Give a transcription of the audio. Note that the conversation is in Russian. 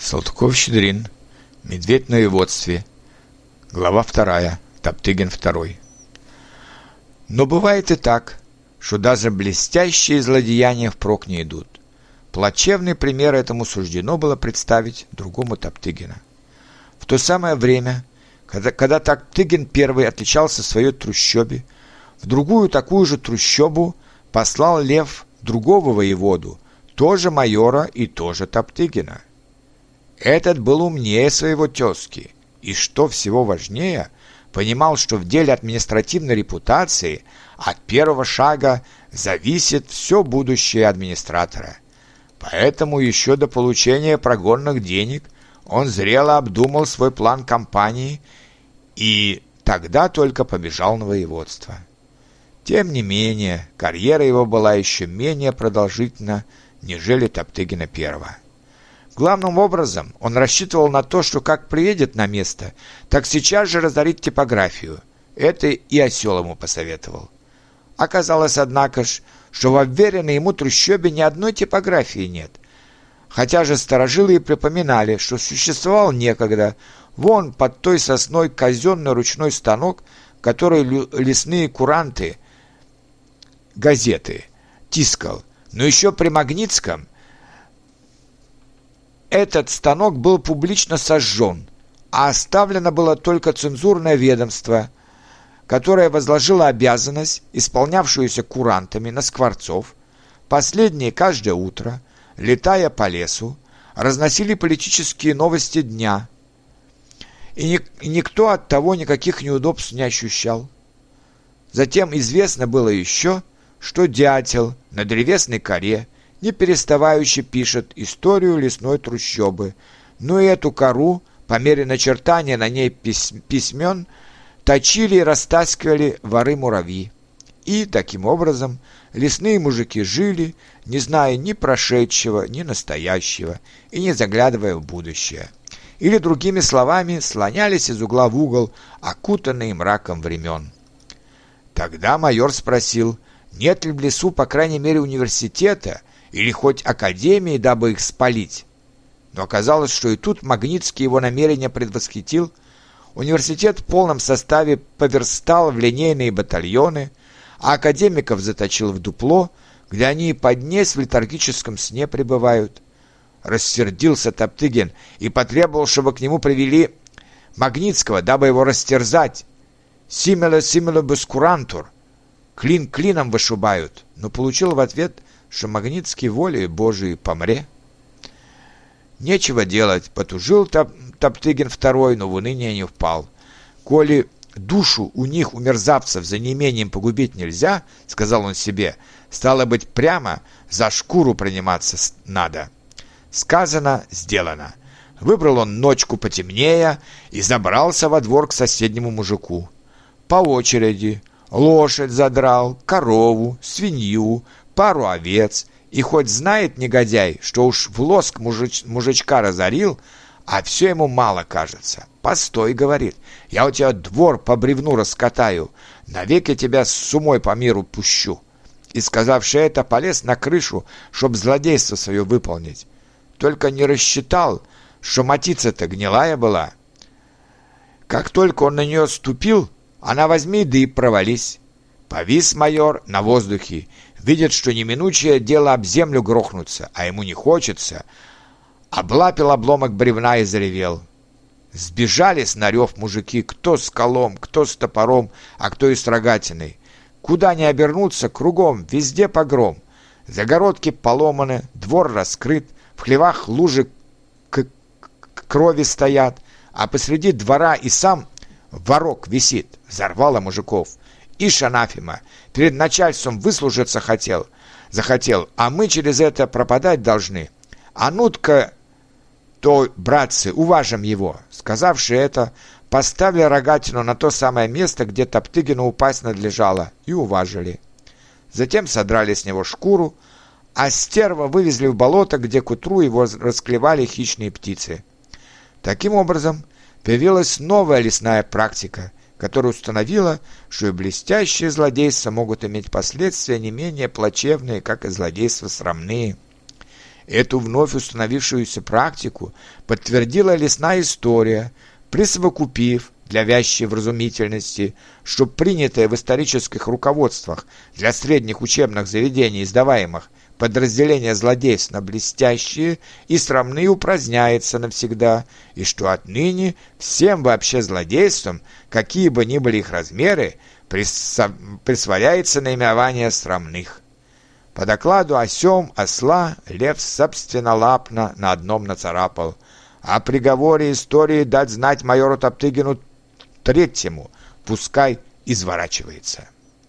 Салтыков-Щедрин. Медведь на воеводстве. Глава вторая. Топтыгин второй. Но бывает и так, что даже блестящие злодеяния впрок не идут. Плачевный пример этому суждено было представить другому Топтыгина. В то самое время, когда, когда Топтыгин первый отличался своей трущобе, в другую такую же трущобу послал Лев другого воеводу, тоже майора и тоже Топтыгина – этот был умнее своего тезки, и, что всего важнее, понимал, что в деле административной репутации от первого шага зависит все будущее администратора. Поэтому еще до получения прогонных денег он зрело обдумал свой план кампании и тогда только побежал на воеводство. Тем не менее, карьера его была еще менее продолжительна, нежели Топтыгина первого. Главным образом он рассчитывал на то, что как приедет на место, так сейчас же разорит типографию. Это и осел ему посоветовал. Оказалось, однако ж, что в обверенной ему трущобе ни одной типографии нет. Хотя же сторожилы и припоминали, что существовал некогда вон под той сосной казенный ручной станок, который лесные куранты, газеты, тискал. Но еще при Магнитском этот станок был публично сожжен, а оставлено было только цензурное ведомство, которое возложило обязанность, исполнявшуюся курантами на скворцов, последние каждое утро, летая по лесу, разносили политические новости дня, и, ни, и никто от того никаких неудобств не ощущал. Затем известно было еще, что дятел на древесной коре – не переставающе пишет историю лесной трущобы, но и эту кору, по мере начертания на ней письмен, точили и растаскивали воры-муравьи. И, таким образом, лесные мужики жили, не зная ни прошедшего, ни настоящего, и не заглядывая в будущее. Или, другими словами, слонялись из угла в угол, окутанные мраком времен. Тогда майор спросил, нет ли в лесу, по крайней мере, университета, или хоть академии, дабы их спалить. Но оказалось, что и тут Магнитский его намерение предвосхитил. Университет в полном составе поверстал в линейные батальоны, а академиков заточил в дупло, где они и под днесь в летаргическом сне пребывают. Рассердился Топтыгин и потребовал, чтобы к нему привели Магнитского, дабы его растерзать. «Симеле симеле бескурантур» клин клином вышибают, но получил в ответ что Магнитский волей Божией помре. Нечего делать, потужил Топ Топтыгин второй, но в уныние не впал. Коли душу у них, у мерзавцев, за неимением погубить нельзя, сказал он себе, стало быть, прямо за шкуру приниматься надо. Сказано, сделано. Выбрал он ночку потемнее и забрался во двор к соседнему мужику. По очереди лошадь задрал, корову, свинью, пару овец, и хоть знает негодяй, что уж в лоск мужич, мужичка разорил, а все ему мало кажется. «Постой», — говорит, — «я у тебя двор по бревну раскатаю, навеки тебя с сумой по миру пущу». И, сказавши это, полез на крышу, чтоб злодейство свое выполнить. Только не рассчитал, что матица-то гнилая была. Как только он на нее ступил, она возьми да и провались. Повис майор на воздухе Видит, что неминучее дело об землю грохнуться, а ему не хочется. Облапил обломок бревна и заревел. Сбежали с нарев мужики, кто с колом, кто с топором, а кто и с рогатиной. Куда ни обернуться, кругом, везде погром. Загородки поломаны, двор раскрыт, в хлевах лужи к, крови стоят, а посреди двора и сам ворок висит. Взорвало мужиков. Ишь, анафима, перед начальством выслужиться хотел, захотел, а мы через это пропадать должны. А ну-ка, то, братцы, уважим его. Сказавши это, поставили рогатину на то самое место, где Топтыгину упасть надлежало, и уважили. Затем содрали с него шкуру, а стерва вывезли в болото, где к утру его расклевали хищные птицы. Таким образом, появилась новая лесная практика – которая установила, что и блестящие злодейства могут иметь последствия не менее плачевные, как и злодейства срамные. Эту вновь установившуюся практику подтвердила лесная история, присовокупив для вящей вразумительности, что принятое в исторических руководствах для средних учебных заведений, издаваемых подразделения злодейств на блестящие и срамные упраздняется навсегда, и что отныне всем вообще злодействам, какие бы ни были их размеры, присвояется наименование срамных. По докладу о сём осла лев собственнолапно на одном нацарапал. О приговоре истории дать знать майору Топтыгину третьему, пускай изворачивается.